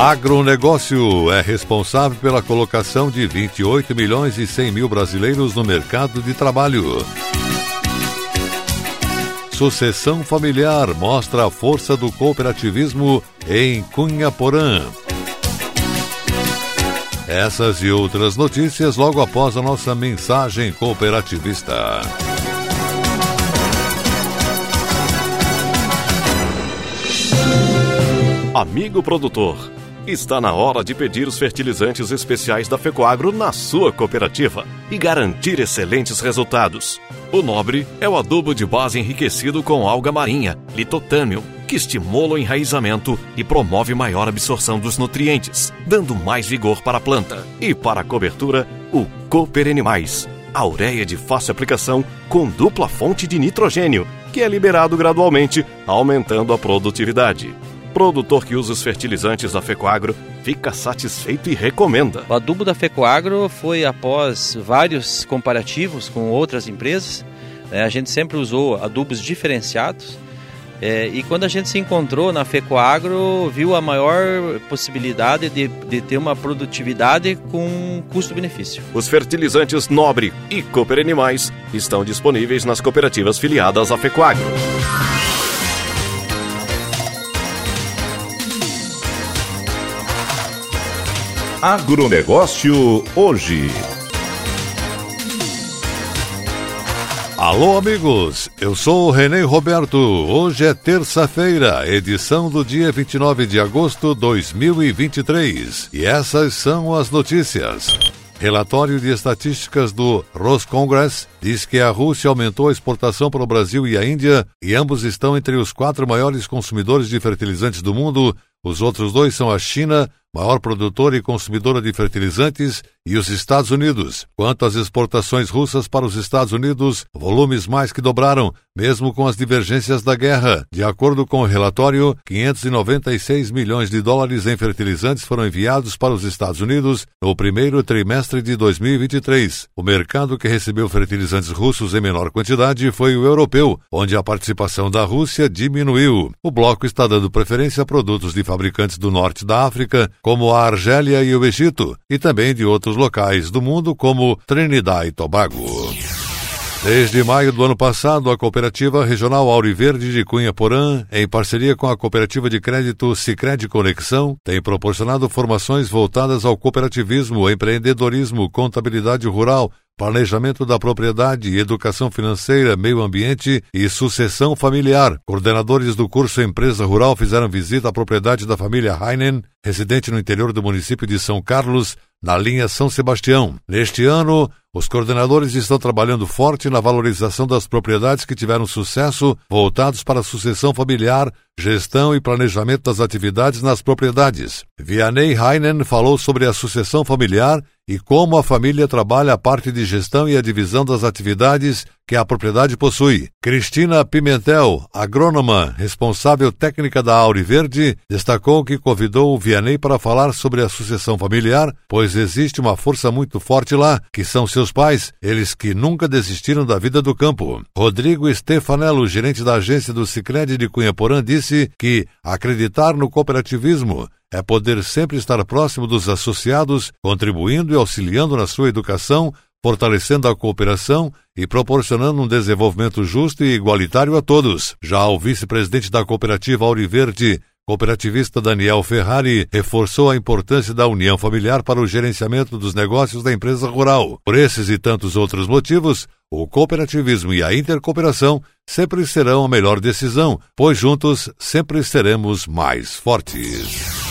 Agronegócio é responsável pela colocação de 28 milhões e 100 mil brasileiros no mercado de trabalho. Sucessão familiar mostra a força do cooperativismo em Cunha Porã. Essas e outras notícias logo após a nossa mensagem cooperativista. Amigo produtor Está na hora de pedir os fertilizantes especiais da Fecoagro na sua cooperativa e garantir excelentes resultados. O Nobre é o adubo de base enriquecido com alga marinha, litotâmio, que estimula o enraizamento e promove maior absorção dos nutrientes, dando mais vigor para a planta. E para a cobertura, o Cooper Animais, a ureia de fácil aplicação com dupla fonte de nitrogênio, que é liberado gradualmente, aumentando a produtividade produtor que usa os fertilizantes da Fecoagro fica satisfeito e recomenda. O adubo da Fecoagro foi após vários comparativos com outras empresas. Né? A gente sempre usou adubos diferenciados. É, e quando a gente se encontrou na Fecoagro, viu a maior possibilidade de, de ter uma produtividade com custo-benefício. Os fertilizantes Nobre e Cooper Animais estão disponíveis nas cooperativas filiadas à Fecoagro. Agronegócio hoje. Alô, amigos, eu sou o Renê Roberto. Hoje é terça-feira, edição do dia 29 de agosto de 2023. E essas são as notícias. Relatório de estatísticas do Roscongress diz que a Rússia aumentou a exportação para o Brasil e a Índia, e ambos estão entre os quatro maiores consumidores de fertilizantes do mundo. Os outros dois são a China, maior produtora e consumidora de fertilizantes, e os Estados Unidos. Quanto às exportações russas para os Estados Unidos, volumes mais que dobraram, mesmo com as divergências da guerra. De acordo com o relatório, 596 milhões de dólares em fertilizantes foram enviados para os Estados Unidos no primeiro trimestre de 2023. O mercado que recebeu fertilizantes russos em menor quantidade foi o europeu, onde a participação da Rússia diminuiu. O bloco está dando preferência a produtos de fabricantes do norte da África, como a Argélia e o Egito, e também de outros locais do mundo, como Trinidad e Tobago. Desde maio do ano passado, a Cooperativa Regional Auriverde de Cunha Porã, em parceria com a Cooperativa de Crédito Sicredi Conexão, tem proporcionado formações voltadas ao cooperativismo, empreendedorismo, contabilidade rural, planejamento da propriedade, educação financeira, meio ambiente e sucessão familiar. Coordenadores do curso Empresa Rural fizeram visita à propriedade da família Heinen, residente no interior do município de São Carlos, na linha São Sebastião. Neste ano, os coordenadores estão trabalhando forte na valorização das propriedades que tiveram sucesso, voltados para a sucessão familiar, gestão e planejamento das atividades nas propriedades. Vianney Heinen falou sobre a sucessão familiar e como a família trabalha a parte de gestão e a divisão das atividades que a propriedade possui. Cristina Pimentel, agrônoma, responsável técnica da Auri Verde, destacou que convidou o Vianney para falar sobre a sucessão familiar, pois existe uma força muito forte lá, que são seus pais, eles que nunca desistiram da vida do campo. Rodrigo Stefanello, gerente da agência do Sicredi de Cunha Porã, disse que acreditar no cooperativismo é poder sempre estar próximo dos associados, contribuindo e auxiliando na sua educação, fortalecendo a cooperação e proporcionando um desenvolvimento justo e igualitário a todos. Já o vice-presidente da cooperativa Auriverde, cooperativista Daniel Ferrari reforçou a importância da união familiar para o gerenciamento dos negócios da empresa rural. Por esses e tantos outros motivos, o cooperativismo e a intercooperação sempre serão a melhor decisão, pois juntos sempre seremos mais fortes.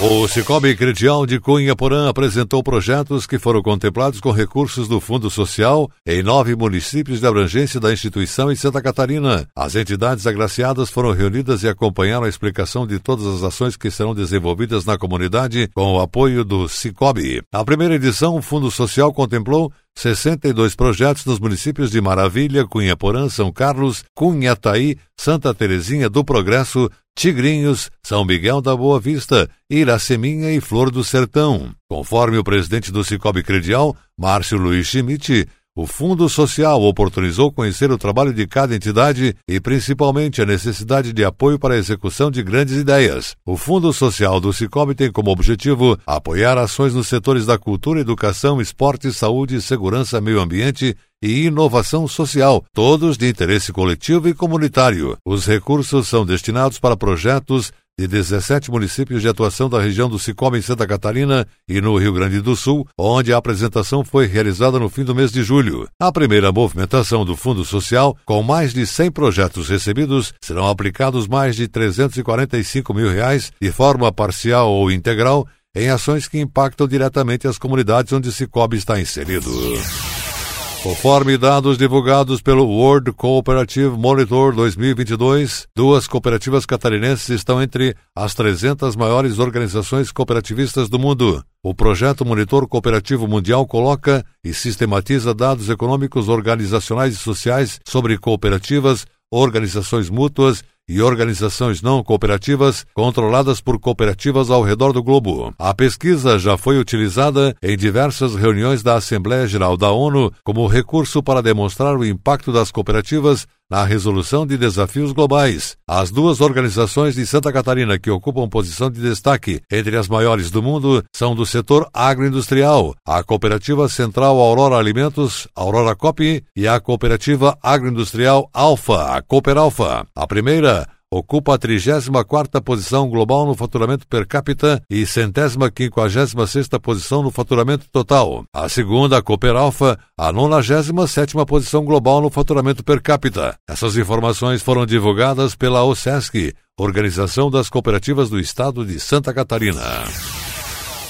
O Cicobi Credial de Cunha Porã apresentou projetos que foram contemplados com recursos do Fundo Social em nove municípios de abrangência da instituição em Santa Catarina. As entidades agraciadas foram reunidas e acompanharam a explicação de todas as ações que serão desenvolvidas na comunidade com o apoio do Cicobi. A primeira edição, o Fundo Social contemplou 62 projetos nos municípios de Maravilha, Cunha Porã, São Carlos, Cunhataí, Santa Terezinha do Progresso, Tigrinhos, São Miguel da Boa Vista, Iraceminha e Flor do Sertão. Conforme o presidente do Cicobi Credial, Márcio Luiz Schmidt, o Fundo Social oportunizou conhecer o trabalho de cada entidade e principalmente a necessidade de apoio para a execução de grandes ideias. O Fundo Social do Cicobi tem como objetivo apoiar ações nos setores da cultura, educação, esporte, saúde, segurança, meio ambiente e inovação social, todos de interesse coletivo e comunitário. Os recursos são destinados para projetos de 17 municípios de atuação da região do Cicobi em Santa Catarina e no Rio Grande do Sul, onde a apresentação foi realizada no fim do mês de julho. A primeira movimentação do Fundo Social, com mais de 100 projetos recebidos, serão aplicados mais de 345 mil reais de forma parcial ou integral em ações que impactam diretamente as comunidades onde Cicobi está inserido. Conforme dados divulgados pelo World Cooperative Monitor 2022, duas cooperativas catarinenses estão entre as 300 maiores organizações cooperativistas do mundo. O projeto Monitor Cooperativo Mundial coloca e sistematiza dados econômicos, organizacionais e sociais sobre cooperativas, organizações mútuas e organizações não cooperativas controladas por cooperativas ao redor do globo. A pesquisa já foi utilizada em diversas reuniões da Assembleia Geral da ONU como recurso para demonstrar o impacto das cooperativas na resolução de desafios globais. As duas organizações de Santa Catarina que ocupam posição de destaque entre as maiores do mundo são do setor agroindustrial, a Cooperativa Central Aurora Alimentos, Aurora Cop, e a Cooperativa Agroindustrial Alfa, a Cooper Alfa. A primeira ocupa a 34ª posição global no faturamento per capita e centésima quinquagésima sexta posição no faturamento total. A segunda, a Cooper Alpha, a 97ª posição global no faturamento per capita. Essas informações foram divulgadas pela OSESC, Organização das Cooperativas do Estado de Santa Catarina.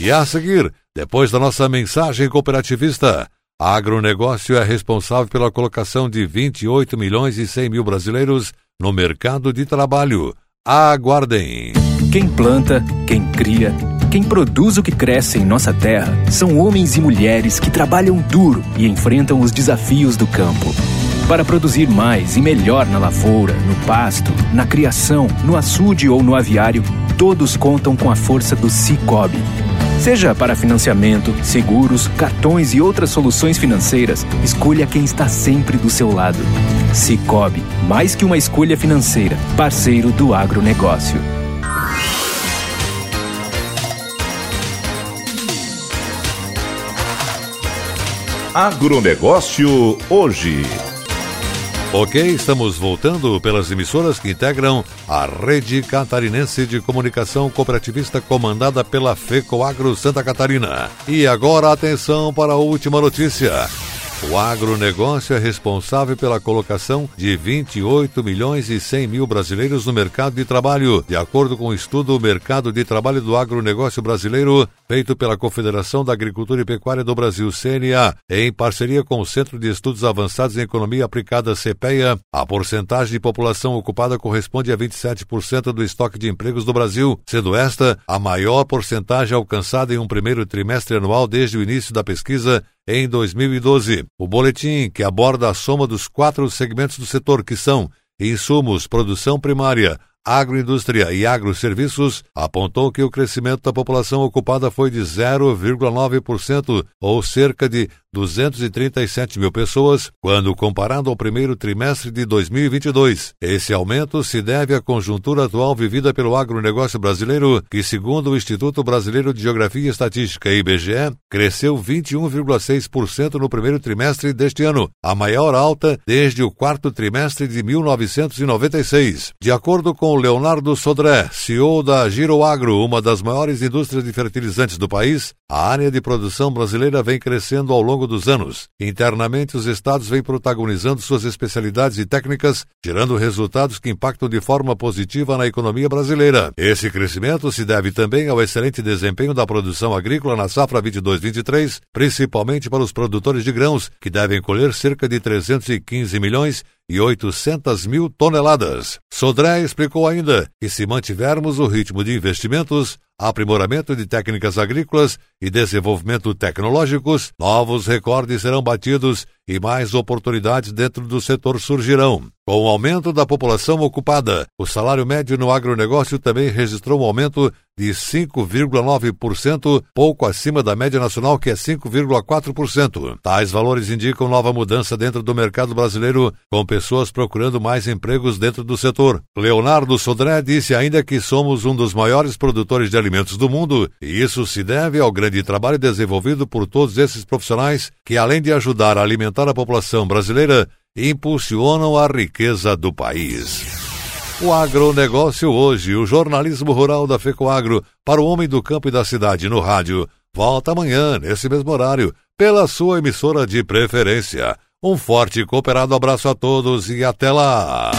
E a seguir, depois da nossa mensagem cooperativista, agronegócio é responsável pela colocação de 28 milhões e 100 mil brasileiros no mercado de trabalho. Aguardem! Quem planta, quem cria, quem produz o que cresce em nossa terra são homens e mulheres que trabalham duro e enfrentam os desafios do campo. Para produzir mais e melhor na lavoura, no pasto, na criação, no açude ou no aviário, todos contam com a força do Cicobi Seja para financiamento, seguros, cartões e outras soluções financeiras, escolha quem está sempre do seu lado. Cicobi, mais que uma escolha financeira, parceiro do agronegócio. Agronegócio hoje. Ok, estamos voltando pelas emissoras que integram a Rede Catarinense de Comunicação Cooperativista comandada pela FECOAGRO Santa Catarina. E agora atenção para a última notícia. O agronegócio é responsável pela colocação de 28 milhões e 100 mil brasileiros no mercado de trabalho, de acordo com o estudo Mercado de Trabalho do Agronegócio Brasileiro, feito pela Confederação da Agricultura e Pecuária do Brasil, CNA, em parceria com o Centro de Estudos Avançados em Economia Aplicada, CPEA. A porcentagem de população ocupada corresponde a 27% do estoque de empregos do Brasil, sendo esta a maior porcentagem alcançada em um primeiro trimestre anual desde o início da pesquisa em 2012. O boletim, que aborda a soma dos quatro segmentos do setor, que são insumos, produção primária, agroindústria e agroserviços, apontou que o crescimento da população ocupada foi de 0,9%, ou cerca de 237 mil pessoas, quando comparado ao primeiro trimestre de 2022. Esse aumento se deve à conjuntura atual vivida pelo agronegócio brasileiro, que, segundo o Instituto Brasileiro de Geografia e Estatística, IBGE, cresceu 21,6% no primeiro trimestre deste ano, a maior alta desde o quarto trimestre de 1996. De acordo com Leonardo Sodré, CEO da Giroagro, uma das maiores indústrias de fertilizantes do país, a área de produção brasileira vem crescendo ao longo dos anos. Internamente, os estados vêm protagonizando suas especialidades e técnicas, gerando resultados que impactam de forma positiva na economia brasileira. Esse crescimento se deve também ao excelente desempenho da produção agrícola na safra 22-23, principalmente para os produtores de grãos, que devem colher cerca de 315 milhões e 800 mil toneladas. Sodré explicou ainda que se mantivermos o ritmo de investimentos, aprimoramento de técnicas agrícolas e desenvolvimento tecnológicos, novos recordes serão batidos e mais oportunidades dentro do setor surgirão. Com o aumento da população ocupada, o salário médio no agronegócio também registrou um aumento de 5,9%, pouco acima da média nacional, que é 5,4%. Tais valores indicam nova mudança dentro do mercado brasileiro, com pessoas procurando mais empregos dentro do setor. Leonardo Sodré disse ainda que somos um dos maiores produtores de alimentos do mundo, e isso se deve ao grande trabalho desenvolvido por todos esses profissionais que, além de ajudar a alimentar a população brasileira, impulsionam a riqueza do país. O agronegócio hoje, o jornalismo rural da FECOAGro para o homem do campo e da cidade no rádio, volta amanhã, nesse mesmo horário, pela sua emissora de preferência. Um forte e cooperado abraço a todos e até lá!